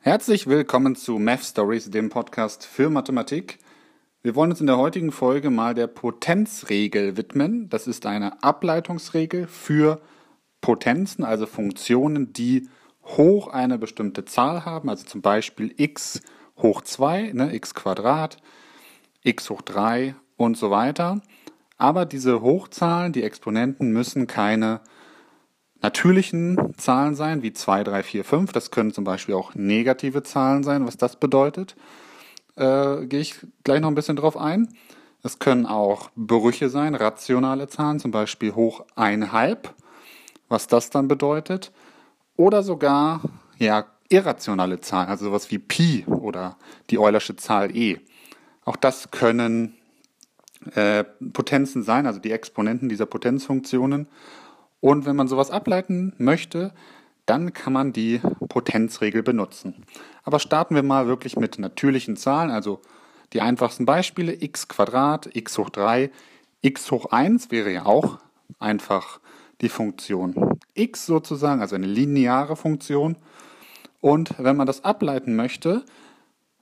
Herzlich willkommen zu Math Stories, dem Podcast für Mathematik. Wir wollen uns in der heutigen Folge mal der Potenzregel widmen. Das ist eine Ableitungsregel für Potenzen, also Funktionen, die hoch eine bestimmte Zahl haben, also zum Beispiel x hoch 2, ne, x Quadrat, x hoch 3 und so weiter. Aber diese Hochzahlen, die Exponenten müssen keine natürlichen Zahlen sein, wie 2, 3, 4, 5. Das können zum Beispiel auch negative Zahlen sein. Was das bedeutet, äh, gehe ich gleich noch ein bisschen drauf ein. Es können auch Brüche sein, rationale Zahlen, zum Beispiel hoch 1,5, was das dann bedeutet. Oder sogar ja, irrationale Zahlen, also sowas wie Pi oder die Eulersche Zahl e. Auch das können äh, Potenzen sein, also die Exponenten dieser Potenzfunktionen. Und wenn man sowas ableiten möchte, dann kann man die Potenzregel benutzen. Aber starten wir mal wirklich mit natürlichen Zahlen, also die einfachsten Beispiele x Quadrat, x hoch 3, x hoch 1 wäre ja auch einfach die Funktion x sozusagen, also eine lineare Funktion. Und wenn man das ableiten möchte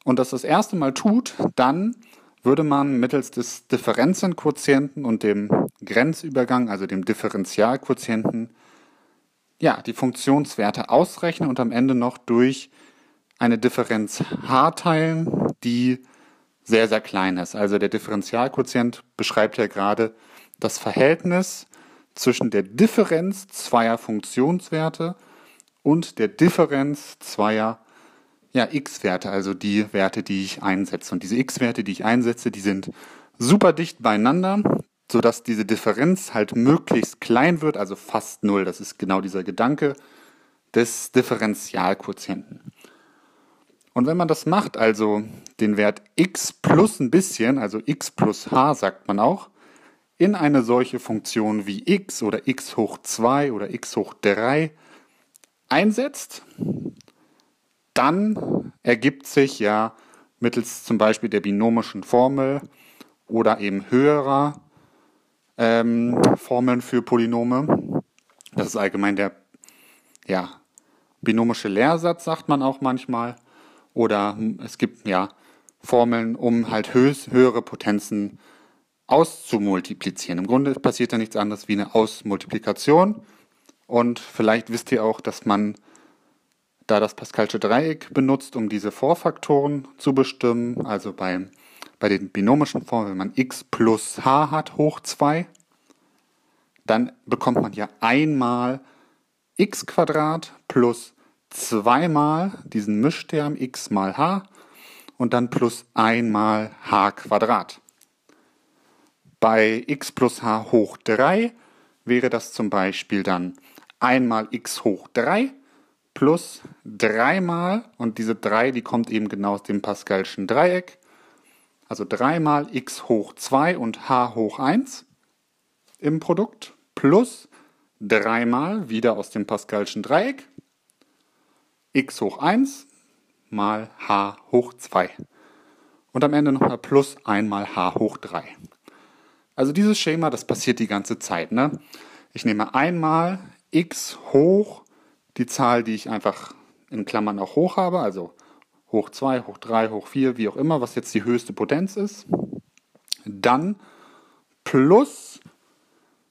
und das das erste Mal tut, dann würde man mittels des Differenzenquotienten und dem Grenzübergang, also dem Differentialquotienten, ja, die Funktionswerte ausrechnen und am Ende noch durch eine Differenz h teilen, die sehr, sehr klein ist. Also der Differentialquotient beschreibt ja gerade das Verhältnis zwischen der Differenz zweier Funktionswerte und der Differenz zweier ja, x-Werte, also die Werte, die ich einsetze. Und diese x-Werte, die ich einsetze, die sind super dicht beieinander, sodass diese Differenz halt möglichst klein wird, also fast null. Das ist genau dieser Gedanke des Differentialquotienten. Und wenn man das macht, also den Wert x plus ein bisschen, also x plus h sagt man auch, in eine solche Funktion wie x oder x hoch 2 oder x hoch 3 einsetzt, dann ergibt sich ja mittels zum Beispiel der binomischen Formel oder eben höherer ähm, Formeln für Polynome. Das ist allgemein der ja, binomische Lehrsatz, sagt man auch manchmal. Oder es gibt ja Formeln, um halt höhere Potenzen auszumultiplizieren. Im Grunde passiert da nichts anderes wie eine Ausmultiplikation. Und vielleicht wisst ihr auch, dass man da das Pascalsche Dreieck benutzt, um diese Vorfaktoren zu bestimmen. Also bei, bei den binomischen Formen, wenn man x plus h hat hoch 2, dann bekommt man ja einmal x Quadrat plus zweimal diesen Mischterm x mal h und dann plus einmal h. Bei x plus h hoch 3 wäre das zum Beispiel dann einmal x hoch 3 plus dreimal, und diese 3, die kommt eben genau aus dem Pascalschen Dreieck, also dreimal x hoch 2 und h hoch 1 im Produkt, plus dreimal wieder aus dem Pascalschen Dreieck, x hoch 1 mal h hoch 2. Und am Ende nochmal plus einmal h hoch 3. Also dieses Schema, das passiert die ganze Zeit. Ne? Ich nehme einmal x hoch die Zahl, die ich einfach in Klammern auch hoch habe, also hoch 2, hoch 3, hoch 4, wie auch immer, was jetzt die höchste Potenz ist. Dann plus,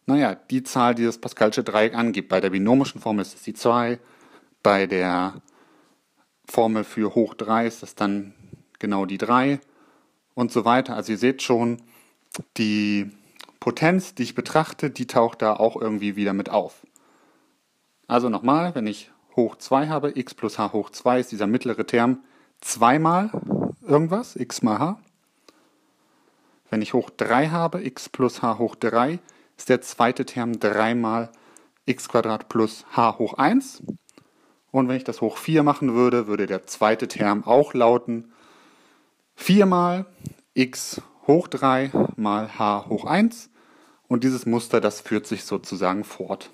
naja, die Zahl, die das Pascalsche Dreieck angibt. Bei der binomischen Formel ist es die 2, bei der Formel für hoch 3 ist das dann genau die 3 und so weiter. Also ihr seht schon, die Potenz, die ich betrachte, die taucht da auch irgendwie wieder mit auf. Also nochmal, wenn ich hoch 2 habe, x plus h hoch 2 ist dieser mittlere Term zweimal irgendwas, x mal h. Wenn ich hoch 3 habe, x plus h hoch 3, ist der zweite Term dreimal x plus h hoch 1. Und wenn ich das hoch 4 machen würde, würde der zweite Term auch lauten 4 mal x hoch 3 mal h hoch 1. Und dieses Muster, das führt sich sozusagen fort.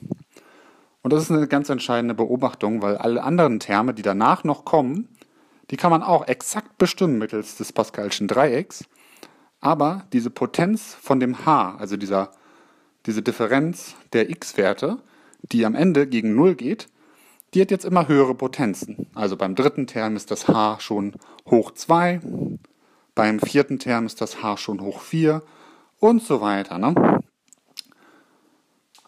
Und das ist eine ganz entscheidende Beobachtung, weil alle anderen Terme, die danach noch kommen, die kann man auch exakt bestimmen mittels des Pascalschen Dreiecks. Aber diese Potenz von dem h, also dieser, diese Differenz der x-Werte, die am Ende gegen 0 geht, die hat jetzt immer höhere Potenzen. Also beim dritten Term ist das h schon hoch 2, beim vierten Term ist das h schon hoch 4 und so weiter. Ne?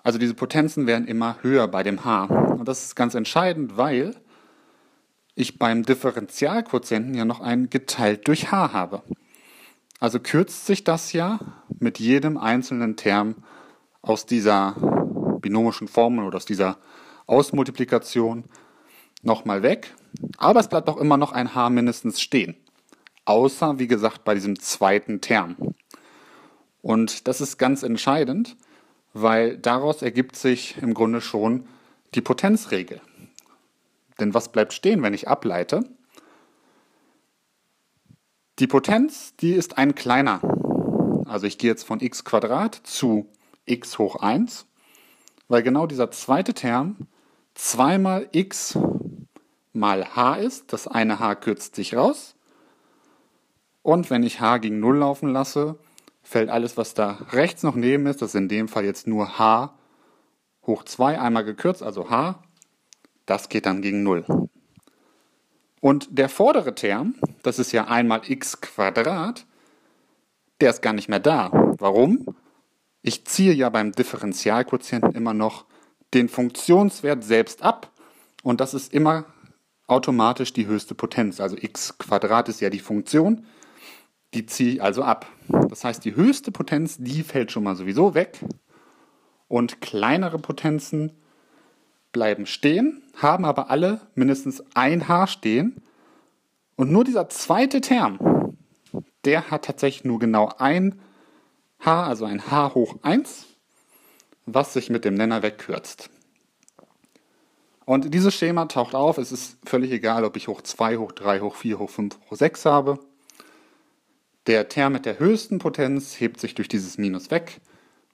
Also diese Potenzen werden immer höher bei dem h. Und das ist ganz entscheidend, weil ich beim Differentialquotienten ja noch ein geteilt durch h habe. Also kürzt sich das ja mit jedem einzelnen Term aus dieser binomischen Formel oder aus dieser Ausmultiplikation nochmal weg. Aber es bleibt auch immer noch ein h mindestens stehen. Außer, wie gesagt, bei diesem zweiten Term. Und das ist ganz entscheidend, weil daraus ergibt sich im Grunde schon die Potenzregel. Denn was bleibt stehen, wenn ich ableite? Die Potenz, die ist ein kleiner. Also ich gehe jetzt von x zu x hoch 1, weil genau dieser zweite Term zweimal x mal h ist. Das eine h kürzt sich raus. Und wenn ich h gegen 0 laufen lasse, fällt alles, was da rechts noch neben ist, das ist in dem Fall jetzt nur h hoch 2 einmal gekürzt, also h, das geht dann gegen 0. Und der vordere Term, das ist ja einmal x Quadrat, der ist gar nicht mehr da. Warum? Ich ziehe ja beim Differentialquotienten immer noch den Funktionswert selbst ab und das ist immer automatisch die höchste Potenz. Also x Quadrat ist ja die Funktion, die ziehe ich also ab. Das heißt, die höchste Potenz, die fällt schon mal sowieso weg und kleinere Potenzen bleiben stehen, haben aber alle mindestens ein H stehen. Und nur dieser zweite Term, der hat tatsächlich nur genau ein H, also ein H hoch 1, was sich mit dem Nenner wegkürzt. Und dieses Schema taucht auf, es ist völlig egal, ob ich hoch 2, hoch 3, hoch 4, hoch 5, hoch 6 habe. Der Term mit der höchsten Potenz hebt sich durch dieses Minus weg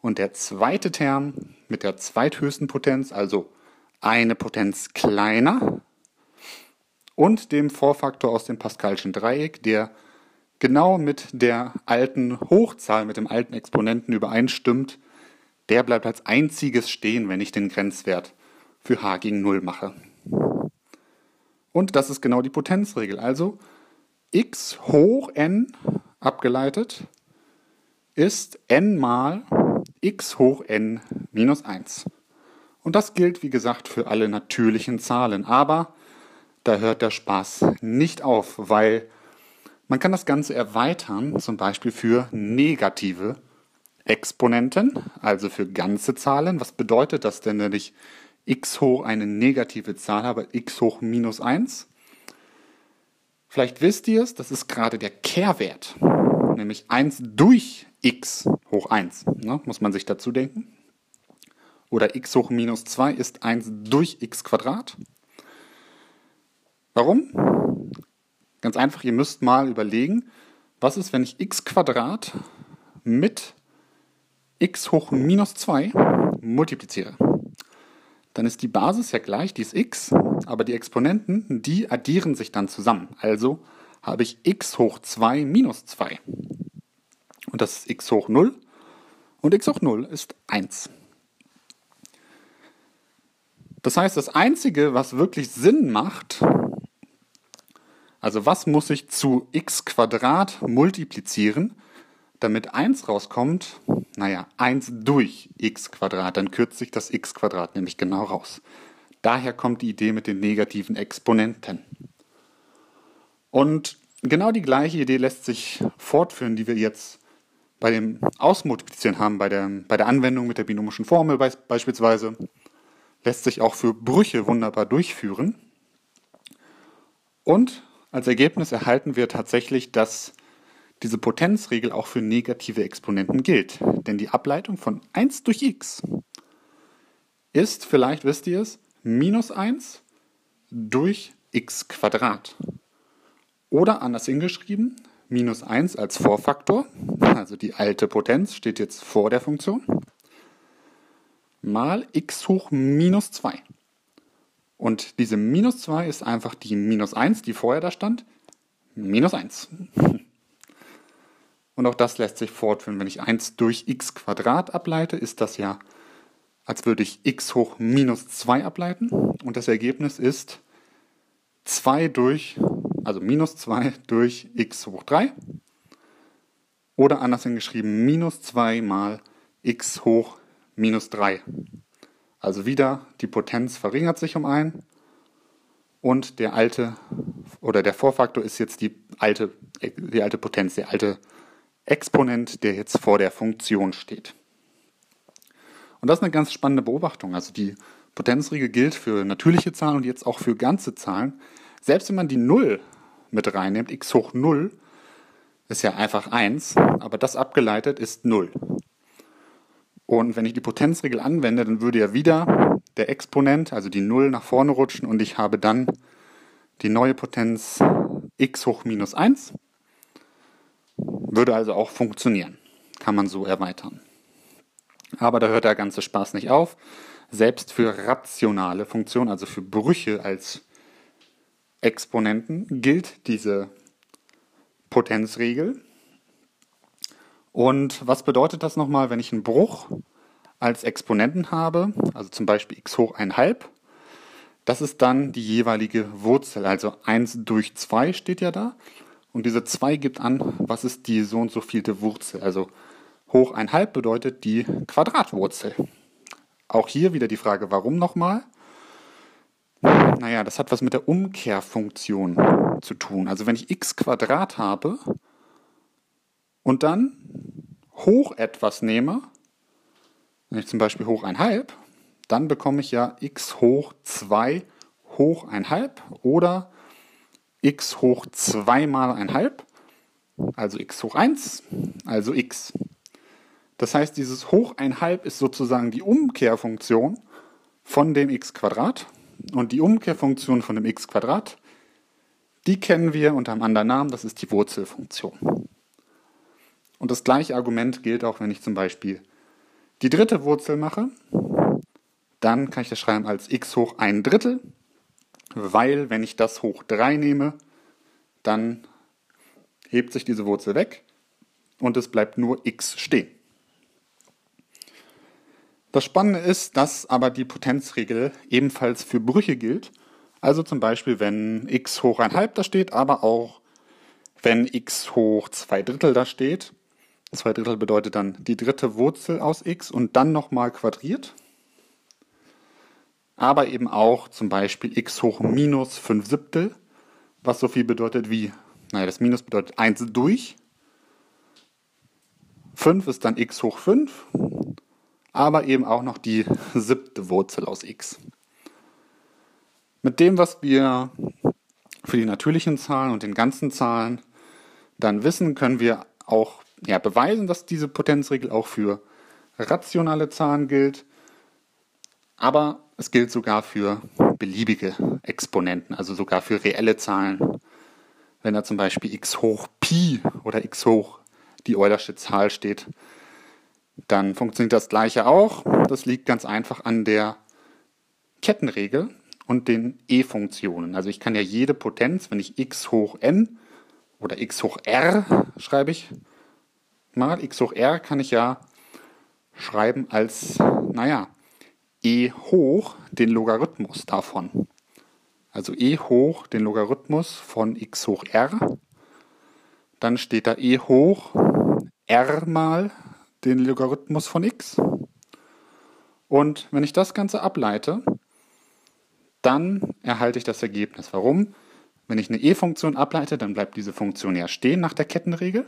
und der zweite Term mit der zweithöchsten Potenz, also eine Potenz kleiner und dem Vorfaktor aus dem Pascalschen Dreieck, der genau mit der alten Hochzahl, mit dem alten Exponenten übereinstimmt, der bleibt als einziges stehen, wenn ich den Grenzwert für h gegen 0 mache. Und das ist genau die Potenzregel. Also x hoch n abgeleitet ist n mal x hoch n minus 1. Und das gilt, wie gesagt, für alle natürlichen Zahlen. Aber da hört der Spaß nicht auf, weil man kann das Ganze erweitern, zum Beispiel für negative Exponenten, also für ganze Zahlen. Was bedeutet das denn, wenn ich x hoch eine negative Zahl habe, x hoch minus 1? Vielleicht wisst ihr es, das ist gerade der Kehrwert, nämlich 1 durch x hoch 1. Ne, muss man sich dazu denken oder x hoch minus 2 ist 1 durch x Quadrat. Warum? Ganz einfach, ihr müsst mal überlegen, was ist, wenn ich x Quadrat mit x hoch minus 2 multipliziere. Dann ist die Basis ja gleich, die ist x, aber die Exponenten, die addieren sich dann zusammen. Also habe ich x hoch 2 minus 2. Und das ist x hoch 0. Und x hoch 0 ist 1. Das heißt, das Einzige, was wirklich Sinn macht, also was muss ich zu x Quadrat multiplizieren, damit 1 rauskommt? Naja, 1 durch x Quadrat, dann kürzt sich das x Quadrat nämlich genau raus. Daher kommt die Idee mit den negativen Exponenten. Und genau die gleiche Idee lässt sich fortführen, die wir jetzt bei dem Ausmultiplizieren haben, bei der, bei der Anwendung mit der binomischen Formel beispielsweise lässt sich auch für Brüche wunderbar durchführen. Und als Ergebnis erhalten wir tatsächlich, dass diese Potenzregel auch für negative Exponenten gilt. Denn die Ableitung von 1 durch x ist, vielleicht wisst ihr es, minus 1 durch x Quadrat. Oder anders hingeschrieben, minus 1 als Vorfaktor, also die alte Potenz steht jetzt vor der Funktion, mal x hoch minus 2. Und diese minus 2 ist einfach die minus 1, die vorher da stand, minus 1. Und auch das lässt sich fortführen. Wenn ich 1 durch x Quadrat ableite, ist das ja als würde ich x hoch minus 2 ableiten. Und das Ergebnis ist 2 durch, also minus 2 durch x hoch 3. Oder anders hingeschrieben, minus 2 mal x hoch minus 3. Also wieder, die Potenz verringert sich um 1 und der alte oder der Vorfaktor ist jetzt die alte, die alte Potenz, der alte Exponent, der jetzt vor der Funktion steht. Und das ist eine ganz spannende Beobachtung. Also die Potenzregel gilt für natürliche Zahlen und jetzt auch für ganze Zahlen. Selbst wenn man die 0 mit reinnimmt, x hoch 0 ist ja einfach 1, aber das abgeleitet ist 0. Und wenn ich die Potenzregel anwende, dann würde ja wieder der Exponent, also die 0, nach vorne rutschen und ich habe dann die neue Potenz x hoch minus 1. Würde also auch funktionieren. Kann man so erweitern. Aber da hört der ganze Spaß nicht auf. Selbst für rationale Funktionen, also für Brüche als Exponenten, gilt diese Potenzregel. Und was bedeutet das nochmal, wenn ich einen Bruch als Exponenten habe, also zum Beispiel x hoch 1,5? Das ist dann die jeweilige Wurzel, also 1 durch 2 steht ja da. Und diese 2 gibt an, was ist die so und so vielte Wurzel. Also hoch 1,5 bedeutet die Quadratwurzel. Auch hier wieder die Frage, warum nochmal? Naja, das hat was mit der Umkehrfunktion zu tun. Also wenn ich x Quadrat habe und dann hoch etwas nehme, wenn ich zum Beispiel hoch 1,5, dann bekomme ich ja x hoch 2 hoch 1,5 oder x hoch 2 mal 1,5, also x hoch 1, also x. Das heißt, dieses hoch 1,5 ist sozusagen die Umkehrfunktion von dem x Quadrat. Und die Umkehrfunktion von dem x Quadrat, die kennen wir unter einem anderen Namen, das ist die Wurzelfunktion. Und das gleiche Argument gilt auch, wenn ich zum Beispiel die dritte Wurzel mache. Dann kann ich das schreiben als x hoch 1 Drittel, weil wenn ich das hoch 3 nehme, dann hebt sich diese Wurzel weg und es bleibt nur x stehen. Das Spannende ist, dass aber die Potenzregel ebenfalls für Brüche gilt. Also zum Beispiel, wenn x hoch 1,5 da steht, aber auch wenn x hoch 2 Drittel da steht. 2 Drittel bedeutet dann die dritte Wurzel aus x und dann nochmal quadriert. Aber eben auch zum Beispiel x hoch minus 5 Siebtel, was so viel bedeutet wie, naja, das Minus bedeutet 1 durch. 5 ist dann x hoch 5 aber eben auch noch die siebte Wurzel aus x. Mit dem, was wir für die natürlichen Zahlen und den ganzen Zahlen dann wissen, können wir auch ja, beweisen, dass diese Potenzregel auch für rationale Zahlen gilt, aber es gilt sogar für beliebige Exponenten, also sogar für reelle Zahlen. Wenn da zum Beispiel x hoch Pi oder x hoch die Eulersche Zahl steht, dann funktioniert das gleiche auch. Das liegt ganz einfach an der Kettenregel und den E-Funktionen. Also ich kann ja jede Potenz, wenn ich x hoch n oder x hoch r schreibe ich mal, x hoch r kann ich ja schreiben als, naja, e hoch den Logarithmus davon. Also e hoch den Logarithmus von x hoch r. Dann steht da e hoch r mal den Logarithmus von x. Und wenn ich das Ganze ableite, dann erhalte ich das Ergebnis. Warum? Wenn ich eine e-Funktion ableite, dann bleibt diese Funktion ja stehen nach der Kettenregel.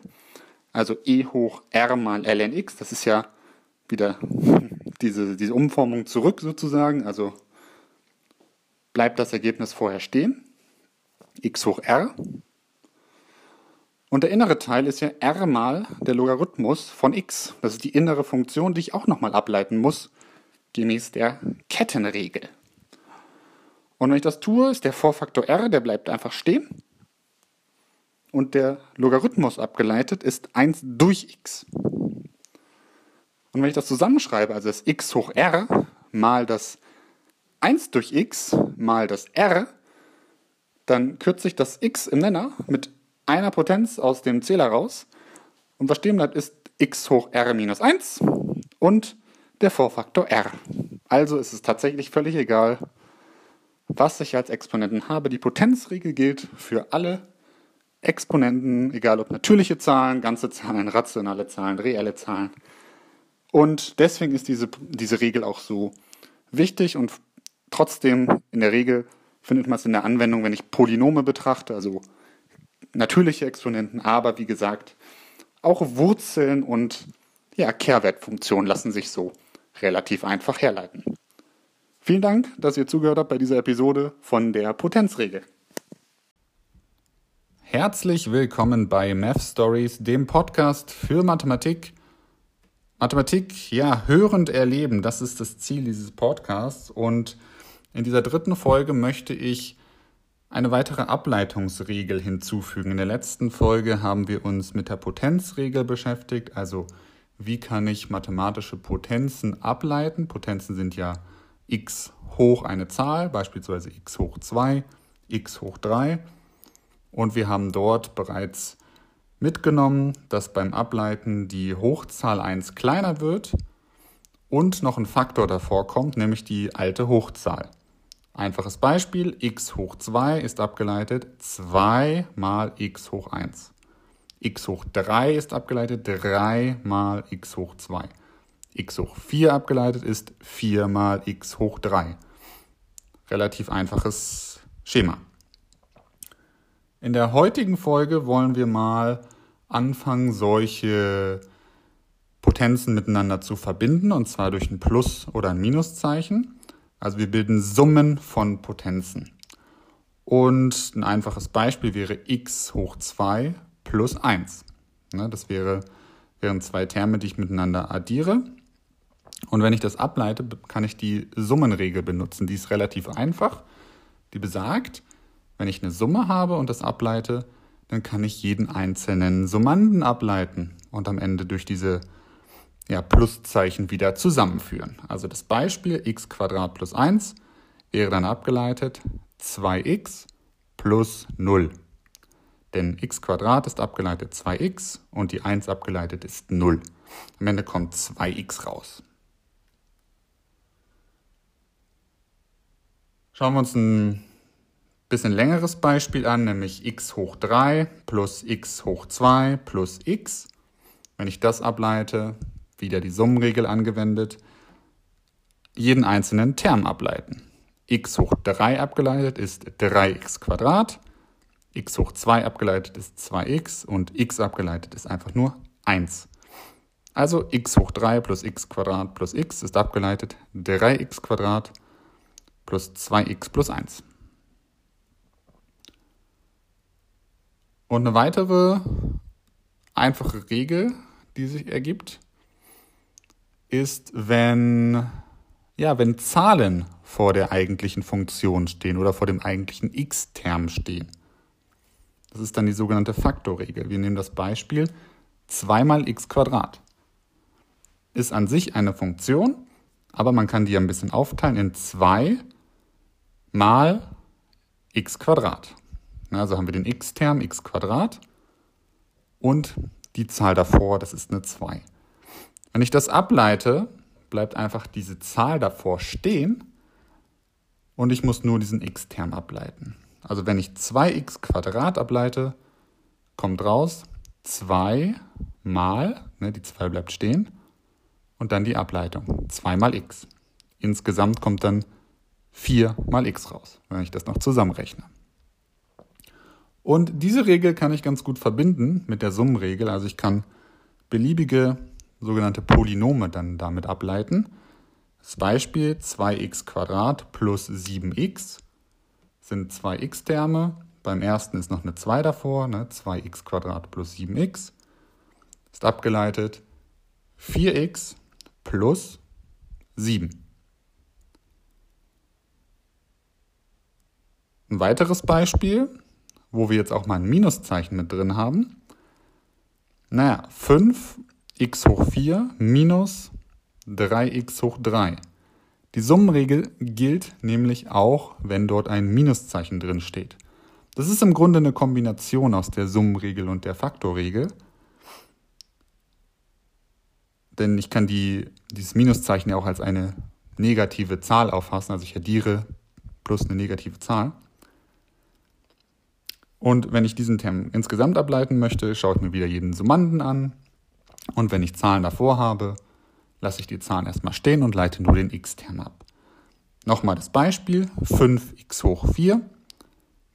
Also e hoch r mal ln x, das ist ja wieder diese, diese Umformung zurück sozusagen. Also bleibt das Ergebnis vorher stehen. x hoch r und der innere Teil ist ja r mal der Logarithmus von x. Das ist die innere Funktion, die ich auch nochmal ableiten muss, gemäß der Kettenregel. Und wenn ich das tue, ist der Vorfaktor r, der bleibt einfach stehen. Und der Logarithmus abgeleitet ist 1 durch x. Und wenn ich das zusammenschreibe, also das x hoch r mal das 1 durch x mal das r, dann kürze ich das x im Nenner mit einer Potenz aus dem Zähler raus. Und was stehen bleibt, ist x hoch r minus 1 und der Vorfaktor r. Also ist es tatsächlich völlig egal, was ich als Exponenten habe. Die Potenzregel gilt für alle Exponenten, egal ob natürliche Zahlen, ganze Zahlen, rationale Zahlen, reelle Zahlen. Und deswegen ist diese, diese Regel auch so wichtig und trotzdem in der Regel findet man es in der Anwendung, wenn ich Polynome betrachte, also natürliche Exponenten, aber wie gesagt, auch Wurzeln und ja, Kehrwertfunktionen lassen sich so relativ einfach herleiten. Vielen Dank, dass ihr zugehört habt bei dieser Episode von der Potenzregel. Herzlich willkommen bei Math Stories, dem Podcast für Mathematik. Mathematik, ja, hörend erleben, das ist das Ziel dieses Podcasts. Und in dieser dritten Folge möchte ich eine weitere Ableitungsregel hinzufügen. In der letzten Folge haben wir uns mit der Potenzregel beschäftigt, also wie kann ich mathematische Potenzen ableiten. Potenzen sind ja x hoch eine Zahl, beispielsweise x hoch 2, x hoch 3. Und wir haben dort bereits mitgenommen, dass beim Ableiten die Hochzahl 1 kleiner wird und noch ein Faktor davor kommt, nämlich die alte Hochzahl. Einfaches Beispiel, x hoch 2 ist abgeleitet 2 mal x hoch 1. x hoch 3 ist abgeleitet 3 mal x hoch 2. x hoch 4 abgeleitet ist 4 mal x hoch 3. Relativ einfaches Schema. In der heutigen Folge wollen wir mal anfangen, solche Potenzen miteinander zu verbinden, und zwar durch ein Plus- oder ein Minuszeichen. Also wir bilden Summen von Potenzen. Und ein einfaches Beispiel wäre x hoch 2 plus 1. Ne, das wäre, wären zwei Terme, die ich miteinander addiere. Und wenn ich das ableite, kann ich die Summenregel benutzen. Die ist relativ einfach. Die besagt, wenn ich eine Summe habe und das ableite, dann kann ich jeden einzelnen Summanden ableiten und am Ende durch diese ja, Pluszeichen wieder zusammenführen. Also das Beispiel x plus 1 wäre dann abgeleitet 2x plus 0. Denn x ist abgeleitet 2x und die 1 abgeleitet ist 0. Am Ende kommt 2x raus. Schauen wir uns ein bisschen längeres Beispiel an, nämlich x hoch 3 plus x hoch 2 plus x. Wenn ich das ableite, wieder die Summenregel angewendet, jeden einzelnen Term ableiten. x hoch 3 abgeleitet ist 3x Quadrat, x hoch 2 abgeleitet ist 2x und x abgeleitet ist einfach nur 1. Also x hoch 3 plus x Quadrat plus x ist abgeleitet 3x Quadrat plus 2x plus 1. Und eine weitere einfache Regel, die sich ergibt, ist, wenn, ja, wenn Zahlen vor der eigentlichen Funktion stehen oder vor dem eigentlichen x-Term stehen. Das ist dann die sogenannte Faktorregel. Wir nehmen das Beispiel 2 mal x Quadrat. Ist an sich eine Funktion, aber man kann die ein bisschen aufteilen in 2 mal x Quadrat. Also haben wir den x-Term x Quadrat und die Zahl davor, das ist eine 2. Wenn ich das ableite, bleibt einfach diese Zahl davor stehen und ich muss nur diesen x-Term ableiten. Also wenn ich 2x Quadrat ableite, kommt raus 2 mal, ne, die 2 bleibt stehen, und dann die Ableitung, 2 mal x. Insgesamt kommt dann 4 mal x raus, wenn ich das noch zusammenrechne. Und diese Regel kann ich ganz gut verbinden mit der Summenregel. Also ich kann beliebige sogenannte Polynome dann damit ableiten. Das Beispiel 2x plus 7x sind zwei x-Terme. Beim ersten ist noch eine 2 davor, ne? 2x plus 7x. Ist abgeleitet 4x plus 7. Ein weiteres Beispiel, wo wir jetzt auch mal ein Minuszeichen mit drin haben. Naja, 5x hoch 4 minus 3x hoch 3. Die Summenregel gilt nämlich auch, wenn dort ein Minuszeichen drin steht. Das ist im Grunde eine Kombination aus der Summenregel und der Faktorregel. Denn ich kann die, dieses Minuszeichen ja auch als eine negative Zahl auffassen, also ich addiere plus eine negative Zahl. Und wenn ich diesen Term insgesamt ableiten möchte, schaue ich mir wieder jeden Summanden an. Und wenn ich Zahlen davor habe, lasse ich die Zahlen erstmal stehen und leite nur den x-Term ab. Nochmal das Beispiel. 5x hoch 4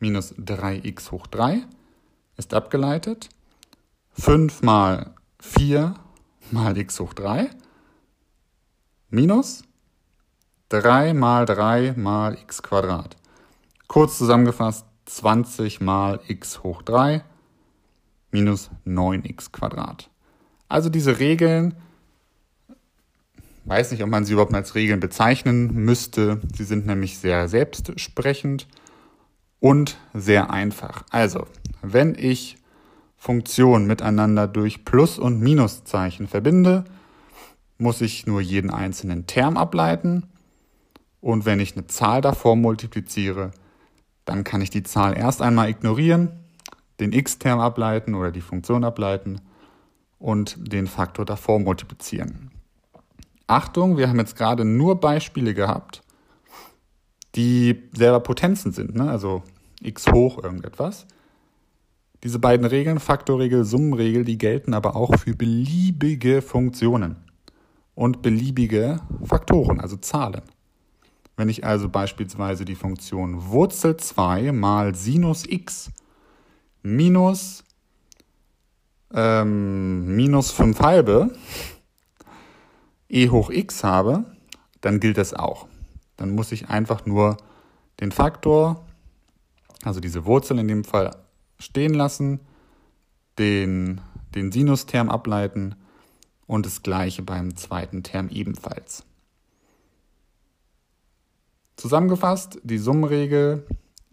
minus 3x hoch 3 ist abgeleitet. 5 mal 4 mal x hoch 3 minus 3 mal 3 mal x Quadrat. Kurz zusammengefasst 20 mal x hoch 3 minus 9x Quadrat. Also diese Regeln, weiß nicht, ob man sie überhaupt als Regeln bezeichnen müsste. Sie sind nämlich sehr selbstsprechend und sehr einfach. Also, wenn ich Funktionen miteinander durch Plus- und Minuszeichen verbinde, muss ich nur jeden einzelnen Term ableiten und wenn ich eine Zahl davor multipliziere, dann kann ich die Zahl erst einmal ignorieren, den x-Term ableiten oder die Funktion ableiten und den Faktor davor multiplizieren. Achtung, wir haben jetzt gerade nur Beispiele gehabt, die selber Potenzen sind, ne? also x hoch irgendetwas. Diese beiden Regeln, Faktorregel, Summenregel, die gelten aber auch für beliebige Funktionen und beliebige Faktoren, also Zahlen. Wenn ich also beispielsweise die Funktion Wurzel 2 mal Sinus x minus, ähm, minus 5 halbe e hoch x habe, dann gilt das auch. Dann muss ich einfach nur den Faktor, also diese Wurzel in dem Fall, stehen lassen, den, den Sinusterm ableiten und das gleiche beim zweiten Term ebenfalls. Zusammengefasst, die Summenregel,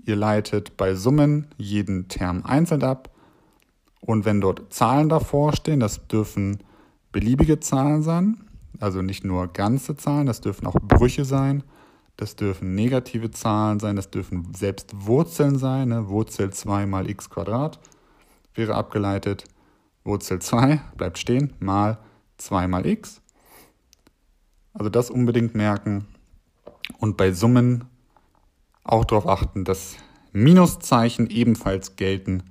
ihr leitet bei Summen jeden Term einzeln ab und wenn dort Zahlen davor stehen, das dürfen beliebige Zahlen sein, also nicht nur ganze Zahlen, das dürfen auch Brüche sein, das dürfen negative Zahlen sein, das dürfen selbst Wurzeln sein, ne? Wurzel 2 mal x Quadrat wäre abgeleitet, Wurzel 2 bleibt stehen, mal 2 mal x. Also das unbedingt merken und bei Summen auch darauf achten, dass Minuszeichen ebenfalls gelten,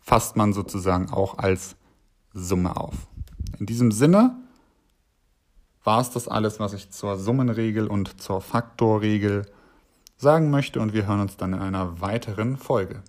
fasst man sozusagen auch als Summe auf. In diesem Sinne war es das alles, was ich zur Summenregel und zur Faktorregel sagen möchte und wir hören uns dann in einer weiteren Folge.